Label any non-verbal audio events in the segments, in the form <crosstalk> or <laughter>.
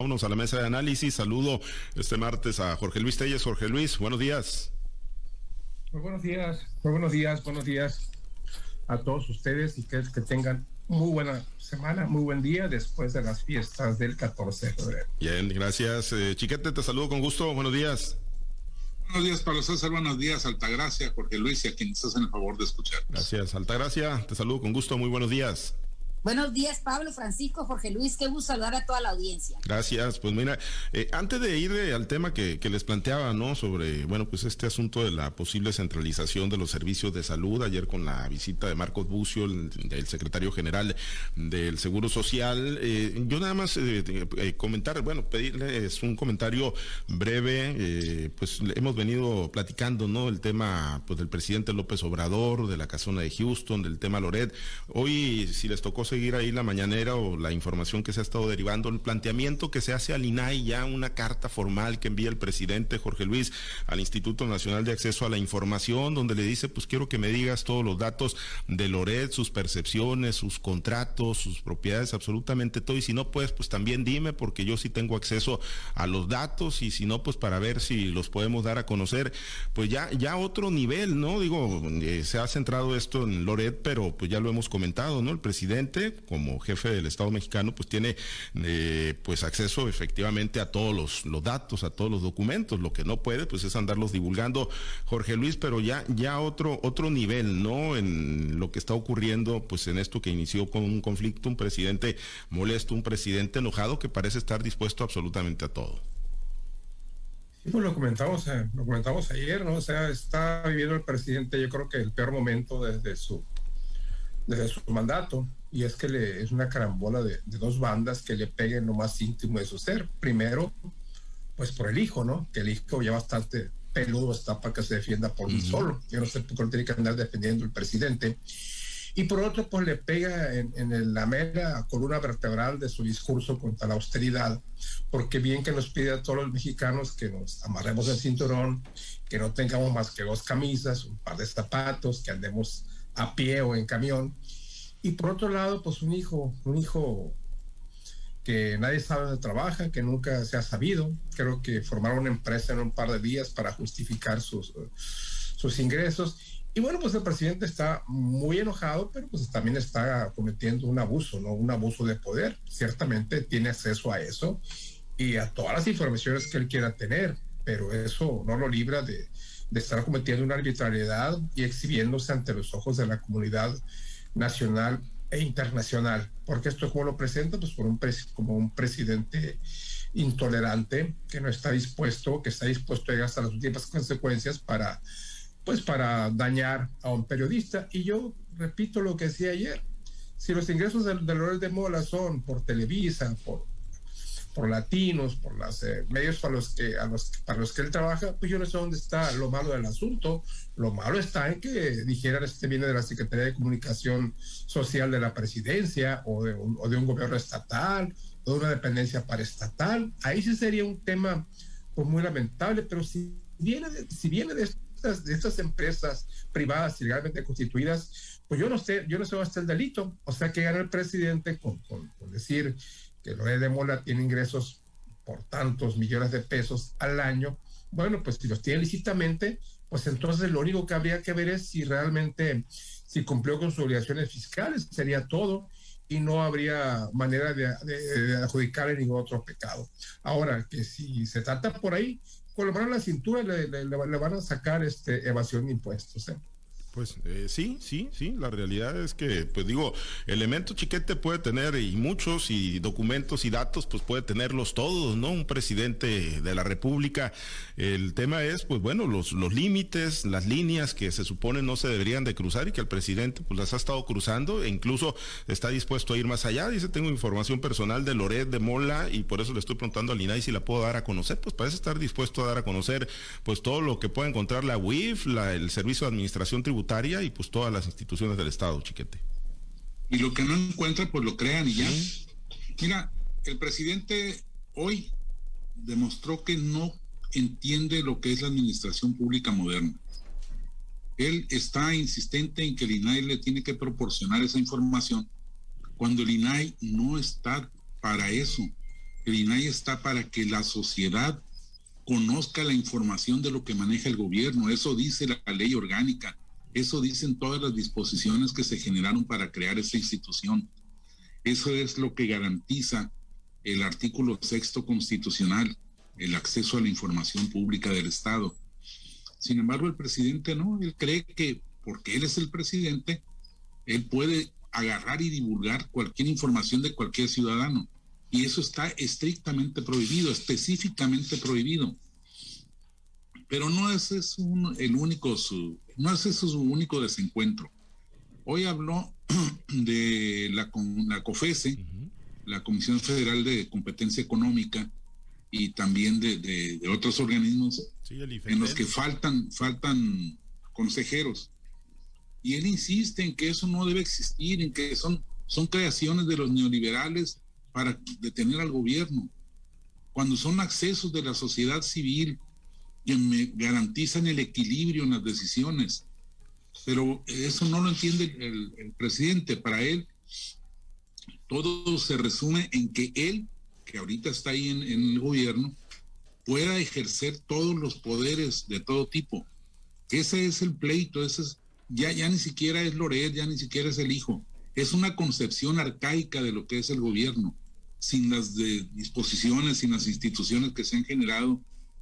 Vámonos a la mesa de análisis. Saludo este martes a Jorge Luis Telles. Jorge Luis, buenos días. Muy buenos días, muy buenos días, buenos días a todos ustedes y que, que tengan muy buena semana, muy buen día después de las fiestas del 14 de febrero. Bien, gracias. Eh, Chiquete, te saludo con gusto. Buenos días. Buenos días, Pablo César. Buenos días, Altagracia, Jorge Luis y a quienes hacen el favor de escuchar. Gracias, Altagracia. Te saludo con gusto. Muy buenos días. Buenos días, Pablo, Francisco, Jorge Luis. Qué gusto saludar a toda la audiencia. Gracias. Pues mira, eh, antes de ir eh, al tema que, les planteaba, ¿no? Sobre, bueno, pues este asunto de la posible centralización de los servicios de salud, ayer con la visita de Marcos Bucio, el, secretario general del Seguro Social, eh, yo nada más comentar, bueno, pedirles un comentario breve, pues hemos venido platicando, ¿no? El tema, pues del presidente López Obrador, de la casona de Houston, del tema Loret. Hoy, si les tocó seguir ahí la mañanera o la información que se ha estado derivando, el planteamiento que se hace al INAI ya una carta formal que envía el presidente Jorge Luis al Instituto Nacional de Acceso a la Información, donde le dice, pues quiero que me digas todos los datos de Loret, sus percepciones, sus contratos, sus propiedades, absolutamente todo, y si no puedes, pues también dime, porque yo sí tengo acceso a los datos, y si no, pues para ver si los podemos dar a conocer, pues ya, ya otro nivel, ¿no? Digo, eh, se ha centrado esto en Loret, pero pues ya lo hemos comentado, ¿no? El presidente como jefe del Estado mexicano, pues tiene eh, pues acceso efectivamente a todos los, datos, a todos los documentos. Lo que no puede, pues es andarlos divulgando Jorge Luis, pero ya, ya otro, otro nivel, ¿no? En lo que está ocurriendo, pues en esto que inició con un conflicto, un presidente molesto, un presidente enojado que parece estar dispuesto absolutamente a todo. Sí, pues lo comentamos, eh, lo comentamos ayer, ¿no? O sea, está viviendo el presidente, yo creo que el peor momento desde su desde su mandato, y es que le, es una carambola de, dos bandas que le peguen lo más íntimo de su ser. Primero, pues por el hijo, ¿no? Que el hijo ya bastante peludo está para que se defienda por sí solo. Yo no sé por qué tiene que andar defendiendo el presidente. Y por otro, pues le pega en, en, la mera columna vertebral de su discurso contra la austeridad, porque bien que nos pide a todos los mexicanos que nos amarremos el cinturón, que no tengamos más que dos camisas, un par de zapatos, que andemos a pie o en camión. Y por otro lado, pues un hijo, un hijo que nadie sabe dónde trabaja, que nunca se ha sabido. Creo que formaron una empresa en un par de días para justificar sus, sus ingresos. Y bueno, pues el presidente está muy enojado, pero pues también está cometiendo un abuso, ¿no? Un abuso de poder. Ciertamente tiene acceso a eso y a todas las informaciones que él quiera tener, pero eso no lo libra de, de estar cometiendo una arbitrariedad y exhibiéndose ante los ojos de la comunidad nacional e internacional. Porque esto, como lo presenta? Pues por un como un presidente intolerante que no está dispuesto, que está dispuesto a llegar hasta las últimas consecuencias para, pues para dañar a un periodista. Y yo repito lo que decía ayer. Si los ingresos del, del de Mola son por Televisa, por por latinos, por los eh, medios para los, que, a los, para los que él trabaja, pues yo no sé dónde está lo malo del asunto. Lo malo está en que dijeran este viene de la Secretaría de Comunicación Social de la Presidencia o de un, o de un gobierno estatal o de una dependencia paraestatal. Ahí sí sería un tema pues, muy lamentable, pero si viene de, si viene de estas, de estas empresas privadas ilegalmente constituidas, pues yo no sé, yo no sé está el delito. O sea, que gana el presidente con, con, con decir que Loret de Mola tiene ingresos por tantos millones de pesos al año, bueno, pues si los tiene lícitamente, pues entonces lo único que habría que ver es si realmente, si cumplió con sus obligaciones fiscales, sería todo, y no habría manera de, de, adjudicarle ningún otro pecado. Ahora, que si se trata por ahí, con la mano en la cintura le, van a sacar este, evasión de impuestos. ¿eh? Pues eh, sí, sí, sí, la realidad es que, pues digo, elementos chiquete puede tener y muchos y documentos y datos, pues puede tenerlos todos, ¿no? Un presidente de la República. El tema es, pues bueno, los, los límites, las líneas que se supone no se deberían de cruzar y que el presidente pues las ha estado cruzando e incluso está dispuesto a ir más allá. Dice, tengo información personal de Loret, de Mola y por eso le estoy preguntando al INAI si la puedo dar a conocer. Pues parece estar dispuesto a dar a conocer pues todo lo que pueda encontrar la UIF, la, el Servicio de Administración Tributaria y pues todas las instituciones del Estado, chiquete. Y lo que no encuentra, pues lo crean y ya. Mira, el presidente hoy demostró que no entiende lo que es la administración pública moderna. Él está insistente en que el INAI le tiene que proporcionar esa información cuando el INAI no está para eso. El INAI está para que la sociedad conozca la información de lo que maneja el gobierno. Eso dice la ley orgánica. Eso dicen todas las disposiciones que se generaron para crear esta institución. Eso es lo que garantiza el artículo sexto constitucional, el acceso a la información pública del Estado. Sin embargo, el presidente no, él cree que porque él es el presidente, él puede agarrar y divulgar cualquier información de cualquier ciudadano. Y eso está estrictamente prohibido, específicamente prohibido. Pero no es eso el único su, no es eso su único desencuentro. Hoy habló <clears throat> de la, la COFESE, la Comisión Federal de Competencia Económica, y también de, otros organismos en los que faltan, faltan consejeros. Y él insiste en que eso no debe existir, en que son, son creaciones de los neoliberales para detener al gobierno, cuando son accesos de la sociedad civil que me garantizan el equilibrio en las decisiones. Pero eso no lo entiende el, presidente. Para él, todo se resume en que él, que ahorita está ahí en, el gobierno, pueda ejercer todos los poderes de todo tipo. Ese es el pleito, ese es ya, ya ni siquiera es Loret, ya ni siquiera es el hijo. Es una concepción arcaica de lo que es el gobierno, sin las disposiciones, sin las instituciones que se han generado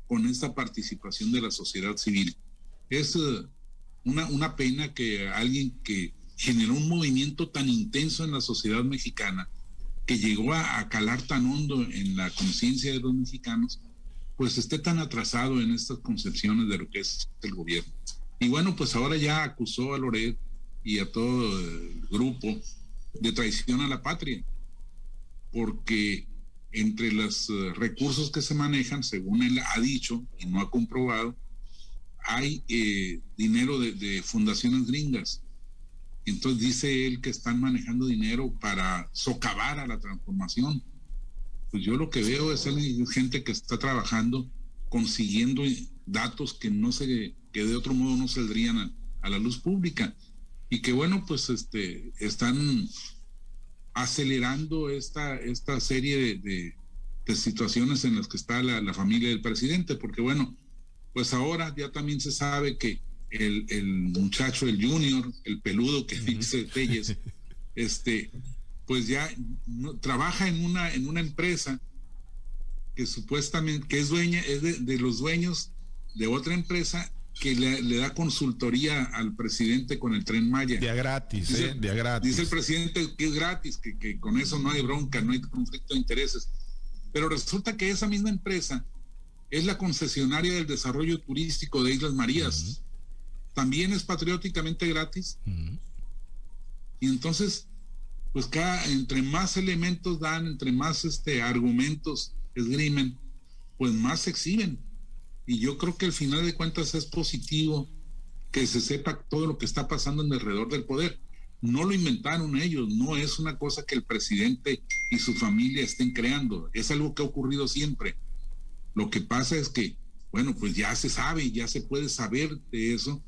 con esta participación de la sociedad civil. Es eh, una, una pena que alguien que generó un movimiento tan intenso en la sociedad mexicana, que llegó a, calar tan hondo en la conciencia de los mexicanos, pues esté tan atrasado en estas concepciones de lo que es el gobierno. Y bueno, pues ahora ya acusó a Loret y a todo el grupo de traición a la patria, porque entre los eh, recursos que se manejan, según él ha dicho y no ha comprobado, hay eh, dinero de, fundaciones gringas. Entonces dice él que están manejando dinero para socavar a la transformación. Pues yo lo que veo es gente que está trabajando, consiguiendo datos que no se que de otro modo no saldrían a, la luz pública y que bueno pues este están acelerando esta esta serie de, situaciones en las que está la, familia del presidente porque bueno pues ahora ya también se sabe que el, el muchacho el junior el peludo que dice Telles <laughs> este pues ya trabaja en una en una empresa que supuestamente que es dueña es de, de los dueños de otra empresa que le, da consultoría al presidente con el tren Maya. Día gratis, dice, ¿eh? gratis. Dice el presidente que es gratis, que, que, con eso no hay bronca, no hay conflicto de intereses. Pero resulta que esa misma empresa es la concesionaria del desarrollo turístico de Islas Marías. También es patrióticamente gratis. Y entonces, pues cada, entre más elementos dan, entre más este, argumentos esgrimen, pues más se exhiben. Y yo creo que al final de cuentas es positivo que se sepa todo lo que está pasando en alrededor del poder. No lo inventaron ellos, no es una cosa que el presidente y su familia estén creando, es algo que ha ocurrido siempre. Lo que pasa es que, bueno, pues ya se sabe, ya se puede saber de eso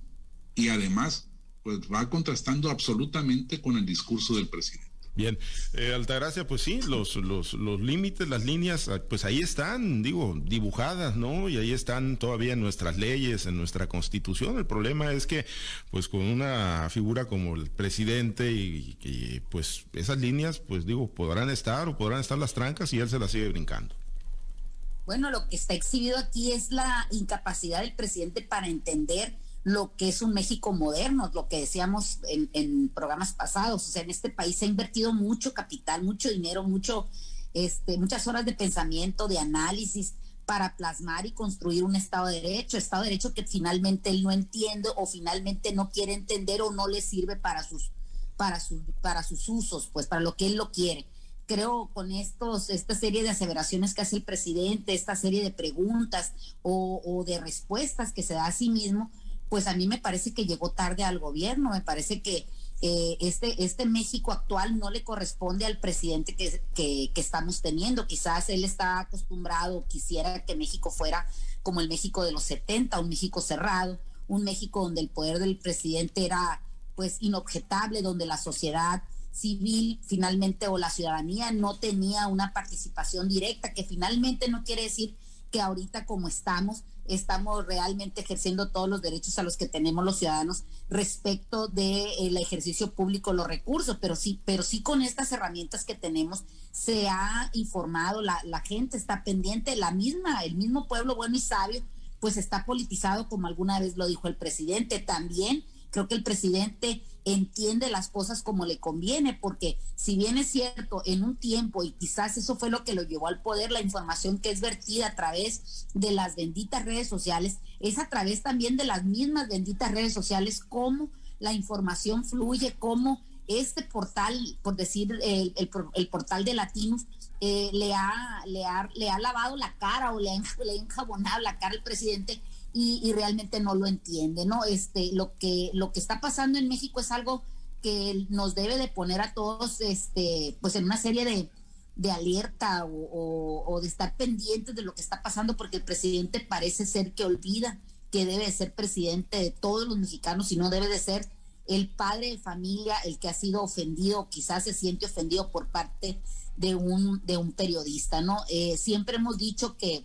y además, pues va contrastando absolutamente con el discurso del presidente. Bien, eh, Altagracia, pues sí, los, los, los límites, las líneas, ah, pues ahí están, digo, dibujadas, ¿no? Y ahí están todavía en nuestras leyes, en nuestra constitución. El problema es que, pues con una figura como el presidente y, pues esas líneas, pues digo, podrán estar o podrán estar las trancas y él se las sigue brincando. Bueno, lo que está exhibido aquí es la incapacidad del presidente para entender lo que es un México moderno, lo que decíamos en, programas pasados. O sea, en este país se ha invertido mucho capital, mucho dinero, mucho, este, muchas horas de pensamiento, de análisis para plasmar y construir un Estado de Derecho, Estado de Derecho que finalmente él no entiende o finalmente no quiere entender o no le sirve para sus, para sus, para sus usos, pues para lo que él lo quiere. Creo con estos, esta serie de aseveraciones que hace el presidente, esta serie de preguntas o, o de respuestas que se da a sí mismo, pues a mí me parece que llegó tarde al gobierno, me parece que eh, este, este México actual no le corresponde al presidente que, que, estamos teniendo. Quizás él está acostumbrado, quisiera que México fuera como el México de los 70, un México cerrado, un México donde el poder del presidente era pues inobjetable, donde la sociedad civil finalmente o la ciudadanía no tenía una participación directa, que finalmente no quiere decir que ahorita como estamos, estamos realmente ejerciendo todos los derechos a los que tenemos los ciudadanos respecto del ejercicio público, los recursos, pero sí, pero sí con estas herramientas que tenemos se ha informado, la, la gente está pendiente, la misma, el mismo pueblo bueno y sabio, pues está politizado como alguna vez lo dijo el presidente. También creo que el presidente entiende las cosas como le conviene, porque si bien es cierto, en un tiempo, y quizás eso fue lo que lo llevó al poder, la información que es vertida a través de las benditas redes sociales, es a través también de las mismas benditas redes sociales, cómo la información fluye, cómo este portal, por decir el, el, portal de Latinos, eh, le, ha, le, ha, le ha lavado la cara o le ha, le ha enjabonado la cara al presidente y, realmente no lo entiende, ¿no? Este, lo que, lo que está pasando en México es algo que nos debe de poner a todos, este, pues en una serie de, de alerta o, o, de estar pendientes de lo que está pasando, porque el presidente parece ser que olvida que debe de ser presidente de todos los mexicanos y no debe de ser el padre de familia el que ha sido ofendido, quizás se siente ofendido por parte de un, de un periodista, ¿no? Eh, siempre hemos dicho que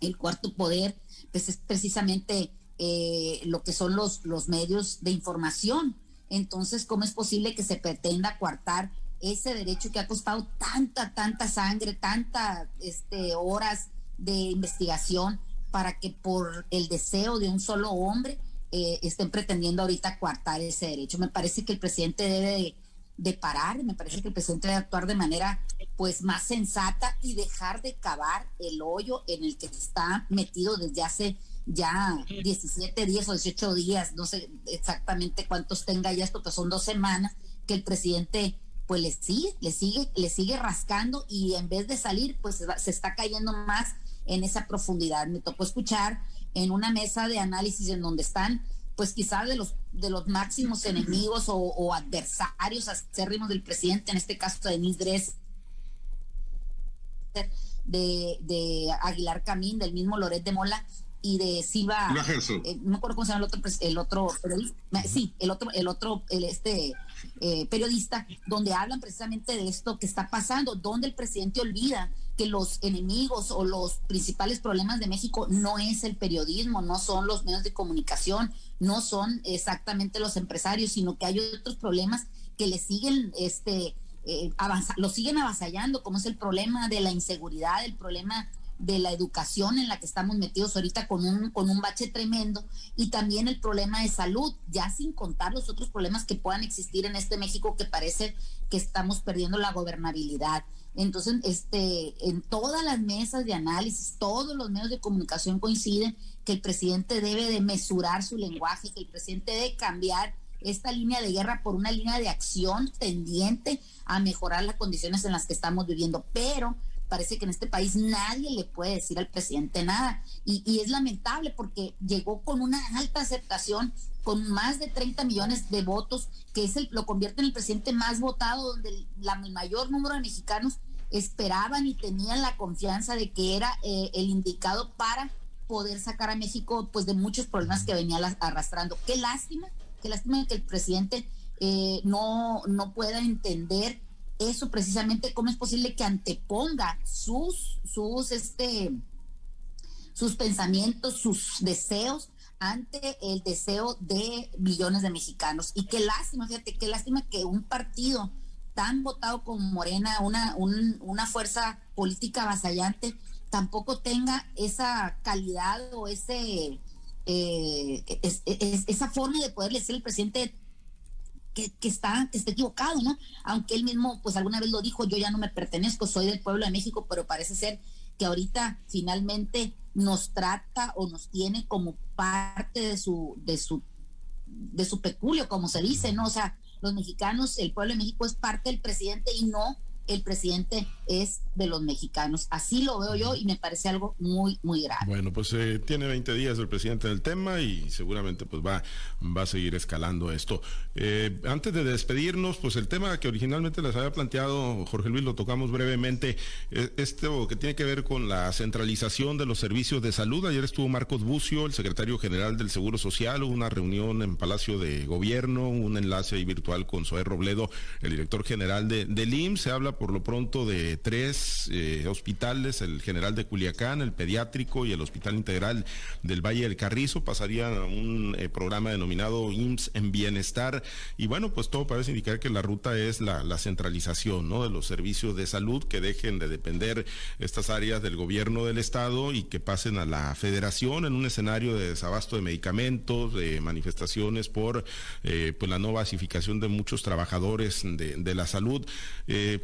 el cuarto poder pues es precisamente eh, lo que son los, los medios de información. Entonces, ¿cómo es posible que se pretenda coartar ese derecho que ha costado tanta, tanta sangre, tantas este, horas de investigación para que por el deseo de un solo hombre eh, estén pretendiendo ahorita coartar ese derecho? Me parece que el presidente debe de, de, parar, me parece que el presidente debe actuar de manera pues más sensata y dejar de cavar el hoyo en el que está metido desde hace ya 17 días o 18 días, no sé exactamente cuántos tenga ya esto, pues son dos semanas que el presidente pues le sigue, le sigue, le sigue rascando y en vez de salir, pues se está cayendo más en esa profundidad. Me tocó escuchar en una mesa de análisis en donde están, pues quizás de los de los máximos enemigos o, o adversarios acérrimos del presidente, en este caso de Denise Dres, de, de Aguilar Camín, del mismo Loret de Mola y de Silva, eh, no me acuerdo cómo se llama el otro, el otro periodista, sí, el otro, el otro, el este eh, periodista, donde hablan precisamente de esto que está pasando, donde el presidente olvida que los enemigos o los principales problemas de México no es el periodismo, no son los medios de comunicación, no son exactamente los empresarios, sino que hay otros problemas que le siguen este eh, lo siguen avasallando, como es el problema de la inseguridad, el problema de la educación en la que estamos metidos ahorita con un, con un bache tremendo y también el problema de salud, ya sin contar los otros problemas que puedan existir en este México que parece que estamos perdiendo la gobernabilidad. Entonces, este, en todas las mesas de análisis, todos los medios de comunicación coinciden que el presidente debe de mesurar su lenguaje, que el presidente debe cambiar esta línea de guerra por una línea de acción tendiente a mejorar las condiciones en las que estamos viviendo. Pero parece que en este país nadie le puede decir al presidente nada. Y, es lamentable porque llegó con una alta aceptación, con más de 30 millones de votos, que es el, lo convierte en el presidente más votado, donde el, la, mayor número de mexicanos esperaban y tenían la confianza de que era eh, el indicado para poder sacar a México pues de muchos problemas que venía arrastrando. Qué lástima Qué lástima que el presidente eh, no, no pueda entender eso precisamente, cómo es posible que anteponga sus, sus, este, sus pensamientos, sus deseos ante el deseo de millones de mexicanos. Y qué lástima, fíjate, qué lástima que un partido tan votado como Morena, una, una fuerza política avasallante, tampoco tenga esa calidad o ese eh, es, esa forma de poderle decir al presidente que, está, que está equivocado, ¿no? Aunque él mismo, pues alguna vez lo dijo, yo ya no me pertenezco, soy del pueblo de México, pero parece ser que ahorita finalmente nos trata o nos tiene como parte de su, de su, de su peculio, como se dice, ¿no? O sea, los mexicanos, el pueblo de México es parte del presidente y no el presidente es de los mexicanos. Así lo veo yo y me parece algo muy, muy grave. Bueno, pues eh, tiene 20 días el presidente del tema y seguramente pues va, va a seguir escalando esto. Eh, antes de despedirnos, pues el tema que originalmente les había planteado Jorge Luis, lo tocamos brevemente, eh, esto que tiene que ver con la centralización de los servicios de salud. Ayer estuvo Marcos Bucio, el secretario general del Seguro Social, hubo una reunión en Palacio de Gobierno, un enlace virtual con Zoé Robledo, el director general de, del IMSS. Se habla por lo pronto de tres eh, hospitales, el general de Culiacán, el pediátrico y el Hospital Integral del Valle del Carrizo, pasarían a un eh, programa denominado IMSS en Bienestar. Y bueno, pues todo parece indicar que la ruta es la, centralización de los servicios de salud, que dejen de depender estas áreas del gobierno del Estado y que pasen a la federación en un escenario de desabasto de medicamentos, de manifestaciones por eh, pues la no basificación de muchos trabajadores de, de la salud.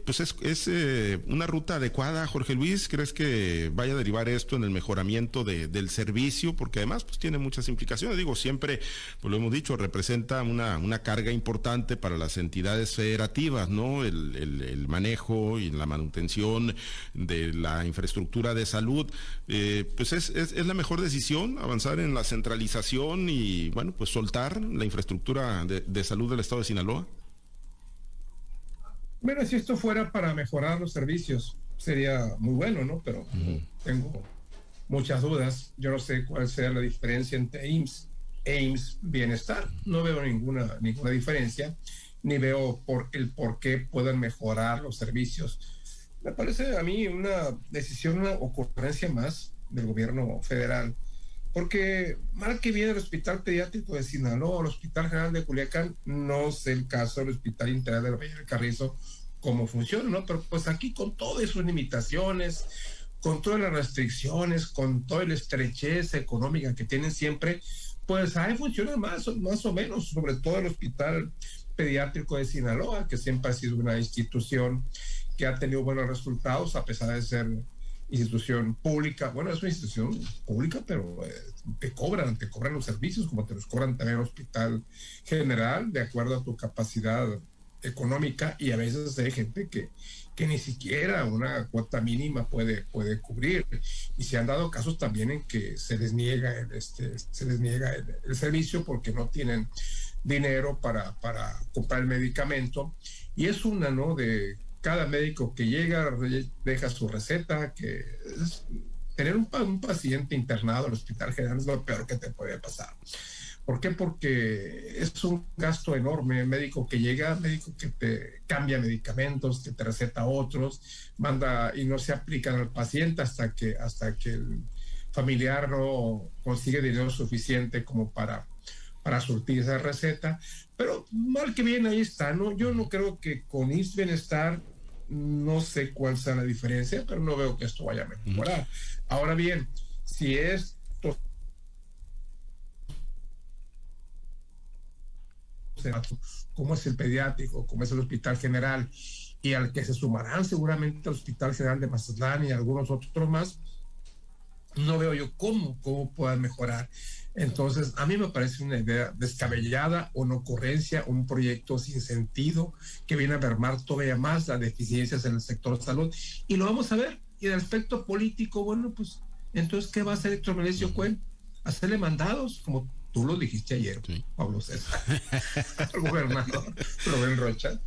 pues es es, eh, una ruta adecuada, Jorge Luis? ¿Crees que vaya a derivar esto en el mejoramiento del servicio? Porque además pues tiene muchas implicaciones. Digo, siempre, pues lo hemos dicho, representa una, una carga importante para las entidades federativas, ¿no? El, manejo y la manutención de la infraestructura de salud. Eh, pues es, es, la mejor decisión avanzar en la centralización y, bueno, pues soltar la infraestructura de salud del Estado de Sinaloa. Bueno, si esto fuera para mejorar los servicios, sería muy bueno, ¿no? Pero tengo muchas dudas. Yo no sé cuál sea la diferencia entre AIMS e Bienestar. No veo ninguna, ninguna diferencia, ni veo por el por qué pueden mejorar los servicios. Me parece a mí una decisión, una ocurrencia más del gobierno federal porque mal que viene el Hospital Pediátrico de Sinaloa, el Hospital General de Culiacán, no sé el caso del Hospital Integral de Valle del Carrizo, cómo funciona, ¿no? Pero pues aquí con todas sus limitaciones, con todas las restricciones, con toda la estrechez económica que tienen siempre, pues ahí funciona más, más o menos, sobre todo el Hospital Pediátrico de Sinaloa, que siempre ha sido una institución que ha tenido buenos resultados a pesar de ser institución pública, bueno, es una institución pública, pero eh, te cobran, te cobran los servicios como te los cobran también el hospital general, de acuerdo a tu capacidad económica, y a veces hay gente que, que ni siquiera una cuota mínima puede, puede cubrir. Y se han dado casos también en que se les niega el, este, se les niega el, servicio porque no tienen dinero para, para comprar el medicamento. Y es una, ¿no? De cada médico que llega deja su receta, que tener un, paciente internado en el hospital general es lo peor que te puede pasar. ¿Por qué? Porque es un gasto enorme. Médico que llega, médico que te cambia medicamentos, que te receta otros, manda y no se aplican al paciente hasta que, hasta que el familiar no consigue dinero suficiente como para, para surtir esa receta. Pero mal que bien ahí está, ¿no? Yo no creo que con IS Bienestar no sé cuál sea la diferencia, pero no veo que esto vaya a mejorar. Ahora bien, si esto como es el pediátrico, como es el hospital general, y al que se sumarán seguramente el hospital general de Mazatlán y algunos otros más, no veo yo cómo, cómo puedan mejorar. Entonces, a mí me parece una idea descabellada, una ocurrencia, un proyecto sin sentido que viene a mermar todavía más las deficiencias en el sector salud. Y lo vamos a ver. Y el aspecto político, bueno, pues, entonces, ¿qué va a hacer Héctor Melesio Cuen? Hacerle mandados, como tú lo dijiste ayer, Pablo César, <laughs> al gobernador Rubén Rocha.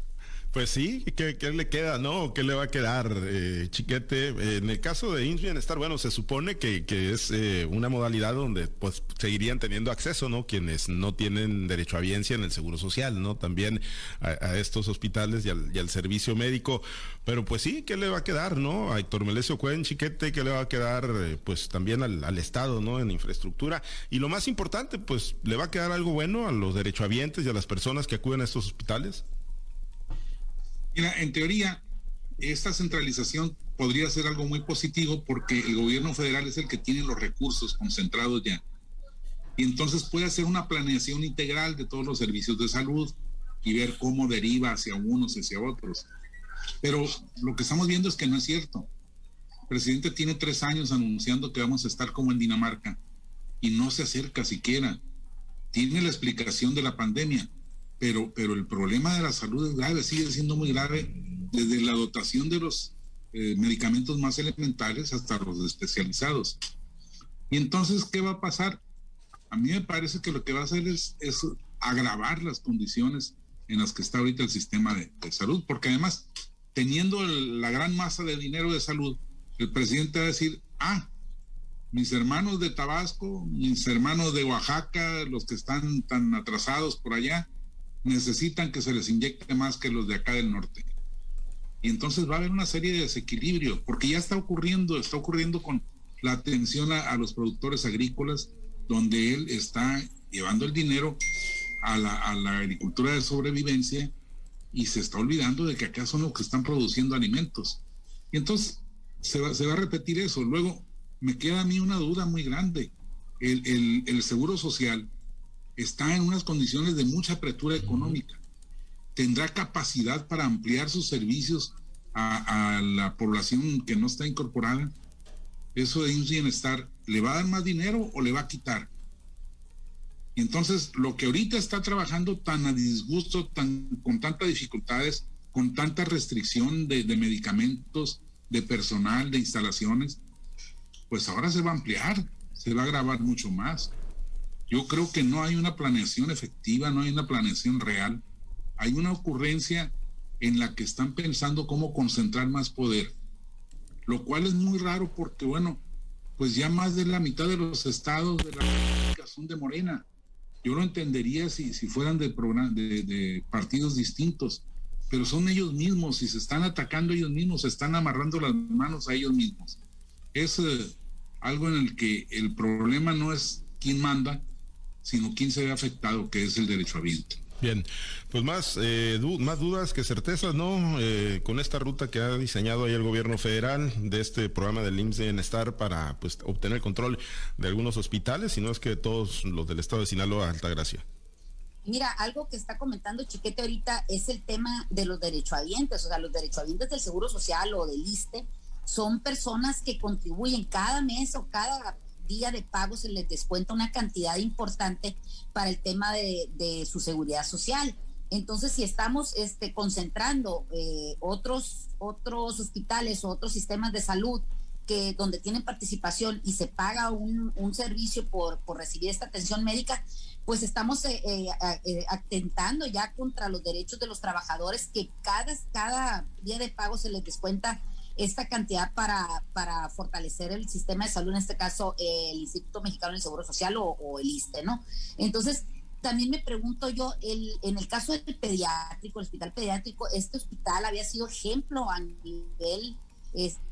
Pues sí, ¿qué, le queda, no? ¿Qué le va a quedar, eh, Chiquete? en el caso de INS Bienestar, bueno, se supone que, es eh, una modalidad donde pues seguirían teniendo acceso, ¿no? Quienes no tienen derecho a biencia en el Seguro Social, ¿no? También a, estos hospitales y al, servicio médico. Pero pues sí, ¿qué le va a quedar, no? A Héctor Melesio Cuen, Chiquete, ¿qué le va a quedar, eh, pues también al, al, Estado, ¿no? En infraestructura. Y lo más importante, pues, ¿le va a quedar algo bueno a los derechohabientes y a las personas que acuden a estos hospitales? Mira, en teoría, esta centralización podría ser algo muy positivo porque el gobierno federal es el que tiene los recursos concentrados ya. Y entonces puede hacer una planeación integral de todos los servicios de salud y ver cómo deriva hacia unos y hacia otros. Pero lo que estamos viendo es que no es cierto. El presidente tiene tres años anunciando que vamos a estar como en Dinamarca y no se acerca siquiera. Tiene la explicación de la pandemia, pero, pero el problema de la salud es grave, sigue siendo muy grave desde la dotación de los eh, medicamentos más elementales hasta los especializados. Y entonces, ¿qué va a pasar? A mí me parece que lo que va a hacer es, es agravar las condiciones en las que está ahorita el sistema de, salud, porque además, teniendo la gran masa de dinero de salud, el presidente va a decir, ah, mis hermanos de Tabasco, mis hermanos de Oaxaca, los que están tan atrasados por allá, necesitan que se les inyecte más que los de acá del norte. Y entonces va a haber una serie de desequilibrios, porque ya está ocurriendo, está ocurriendo con la atención a, los productores agrícolas, donde él está llevando el dinero a la, a la, agricultura de sobrevivencia y se está olvidando de que acá son los que están produciendo alimentos. Y entonces se va, se va a repetir eso. Luego me queda a mí una duda muy grande. El, el, el seguro social está en unas condiciones de mucha apertura económica. ¿Tendrá capacidad para ampliar sus servicios a, a la población que no está incorporada? Eso de un bienestar, ¿le va a dar más dinero o le va a quitar? Y entonces, lo que ahorita está trabajando tan a disgusto, tan, con tantas dificultades, con tanta restricción de, medicamentos, de personal, de instalaciones, pues ahora se va a ampliar, se va a grabar mucho más. Yo creo que no hay una planeación efectiva, no hay una planeación real. Hay una ocurrencia en la que están pensando cómo concentrar más poder, lo cual es muy raro porque, bueno, pues ya más de la mitad de los estados de la República son de Morena. Yo lo entendería si, si fueran de, de, partidos distintos, pero son ellos mismos y se están atacando ellos mismos, se están amarrando las manos a ellos mismos. Es eh, algo en el que el problema no es quién manda, sino quién se ve afectado, que es el derecho a viento. Bien, pues más, eh, más dudas que certezas, ¿no? Eh, con esta ruta que ha diseñado ahí el gobierno federal de este programa del IMSS de Bienestar para pues obtener control de algunos hospitales, si no es que todos los del estado de Sinaloa, Altagracia. Mira, algo que está comentando Chiquete ahorita es el tema de los derechohabientes, o sea, los derechohabientes del Seguro Social o del ISTE son personas que contribuyen cada mes o cada día de pago se les descuenta una cantidad importante para el tema de, su seguridad social. Entonces, si estamos este, concentrando eh, otros, otros hospitales o otros sistemas de salud que donde tienen participación y se paga un, servicio por, recibir esta atención médica, pues estamos eh, eh, atentando ya contra los derechos de los trabajadores que cada, cada día de pago se les descuenta esta cantidad para, para fortalecer el sistema de salud, en este caso el Instituto Mexicano del Seguro Social o, el ISTE, ¿no? Entonces, también me pregunto yo, el, en el caso del pediátrico, el hospital pediátrico, este hospital había sido ejemplo a nivel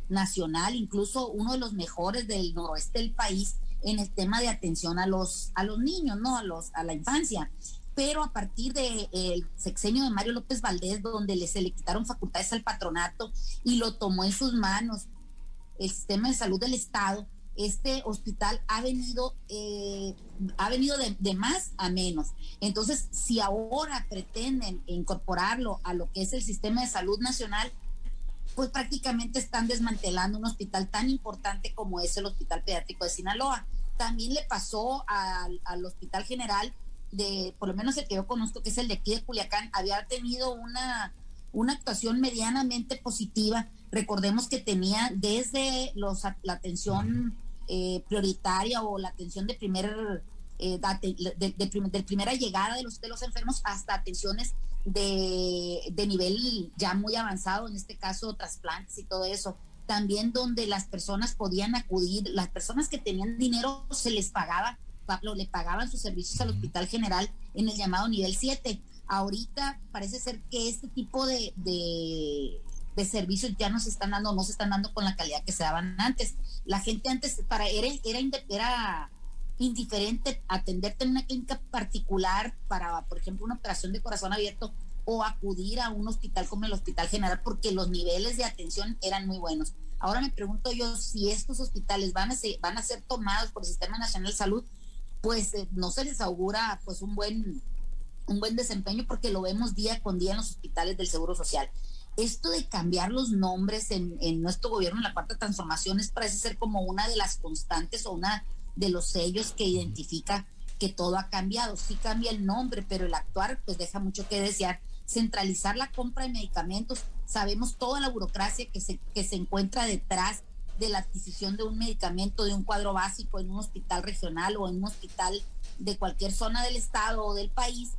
nacional, incluso uno de los mejores del noroeste del país en el tema de atención a los, a los niños, ¿no? A, los, a la infancia pero a partir del el sexenio de Mario López Valdés, donde le, se le quitaron facultades al patronato y lo tomó en sus manos el sistema de salud del Estado, este hospital ha venido, eh, ha venido de, de, más a menos. Entonces, si ahora pretenden incorporarlo a lo que es el sistema de salud nacional, pues prácticamente están desmantelando un hospital tan importante como es el Hospital Pediátrico de Sinaloa. También le pasó al, al Hospital General de, por lo menos el que yo conozco, que es el de aquí de Culiacán, había tenido una, una actuación medianamente positiva. Recordemos que tenía desde los, la atención eh, prioritaria o la atención de primer eh, de, primera llegada de los, de los enfermos hasta atenciones de, de nivel ya muy avanzado, en este caso trasplantes y todo eso. También donde las personas podían acudir, las personas que tenían dinero se les pagaba Pablo, le pagaban sus servicios al Hospital General en el llamado nivel 7. Ahorita parece ser que este tipo de, de, servicios ya no se están dando, no se están dando con la calidad que se daban antes. La gente antes para era, era, era indiferente atenderte en una clínica particular para, por ejemplo, una operación de corazón abierto o acudir a un hospital como el Hospital General porque los niveles de atención eran muy buenos. Ahora me pregunto yo si estos hospitales van a ser, van a ser tomados por el Sistema Nacional de Salud pues eh, no se les augura pues un buen, un buen desempeño porque lo vemos día con día en los hospitales del Seguro Social. Esto de cambiar los nombres en, en nuestro gobierno en la cuarta transformación es, parece ser como una de las constantes o una de los sellos que identifica que todo ha cambiado. Sí cambia el nombre, pero el actuar pues deja mucho que desear. Centralizar la compra de medicamentos, sabemos toda la burocracia que se, que se encuentra detrás de la adquisición de un medicamento, de un cuadro básico en un hospital regional o en un hospital de cualquier zona del estado o del país,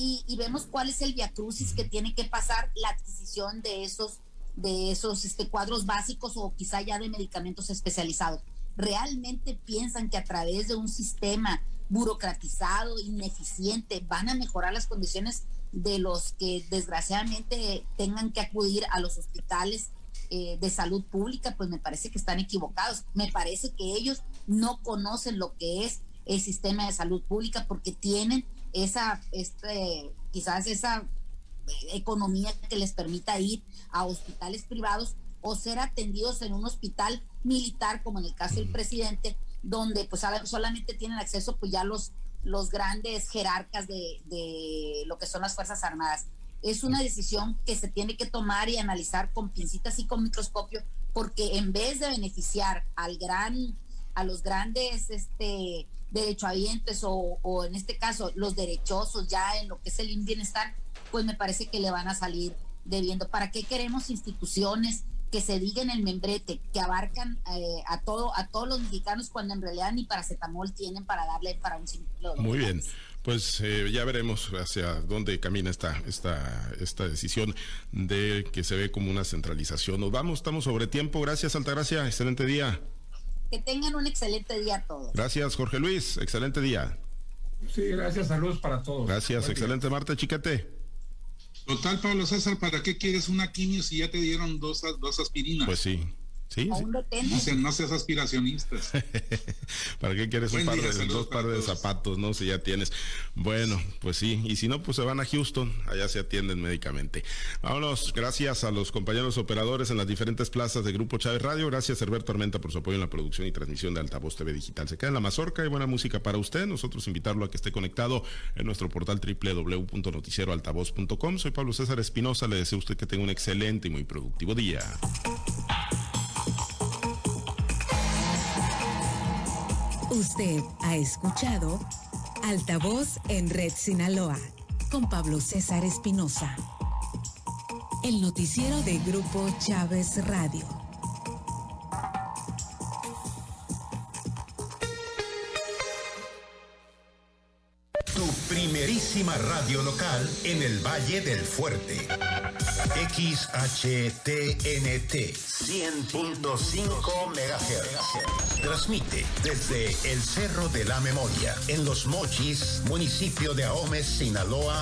y, vemos cuál es el viacrucis que tiene que pasar la adquisición de esos, de esos este, cuadros básicos o quizá ya de medicamentos especializados. ¿Realmente piensan que a través de un sistema burocratizado, ineficiente, van a mejorar las condiciones de los que desgraciadamente tengan que acudir a los hospitales eh, de salud pública, pues me parece que están equivocados. Me parece que ellos no conocen lo que es el sistema de salud pública porque tienen esa, este, quizás esa eh, economía que les permita ir a hospitales privados o ser atendidos en un hospital militar, como en el caso del presidente, donde pues solamente tienen acceso pues ya los, los grandes jerarcas de, de lo que son las Fuerzas Armadas. Es una decisión que se tiene que tomar y analizar con pincitas y con microscopio, porque en vez de beneficiar al gran, a los grandes este, derechohabientes o, o en este caso los derechosos ya en lo que es el bienestar, pues me parece que le van a salir debiendo. ¿Para qué queremos instituciones que se digan el membrete, que abarcan eh, a todo a todos los mexicanos cuando en realidad ni paracetamol tienen para darle para un ciclo? Muy bien. Pues eh, ya veremos hacia dónde camina esta, esta, esta decisión de que se ve como una centralización. Nos vamos, estamos sobre tiempo. Gracias, Altagracia. Excelente día. Que tengan un excelente día a todos. Gracias, Jorge Luis. Excelente día. Sí, gracias. Saludos para todos. Gracias. excelente, Marta Chiquete. Total, Pablo César, ¿para qué quieres una quimio si ya te dieron dos, dos aspirinas? Pues sí. Sí, No, seas aspiracionistas. <laughs> ¿Para qué quieres un par de, dos pares de zapatos, no? Si ya tienes. Bueno, pues sí. Y si no, pues se van a Houston. Allá se atienden médicamente. Vámonos. Gracias a los compañeros operadores en las diferentes plazas de Grupo Chávez Radio. Gracias, Herberto Armenta, por su apoyo en la producción y transmisión de Altavoz TV Digital. Se queda en la mazorca y buena música para usted. Nosotros invitarlo a que esté conectado en nuestro portal www.noticieroaltavoz.com. Soy Pablo César Espinosa. Le deseo a usted que tenga un excelente y muy productivo día. Usted ha escuchado Altavoz en Red Sinaloa con Pablo César Espinosa. El noticiero de Grupo Chávez Radio. Tu primerísima radio local en el Valle del Fuerte. XHTNT 100.5 MHz. Transmite desde el Cerro de la Memoria, en Los Mochis, municipio de Ahome, Sinaloa.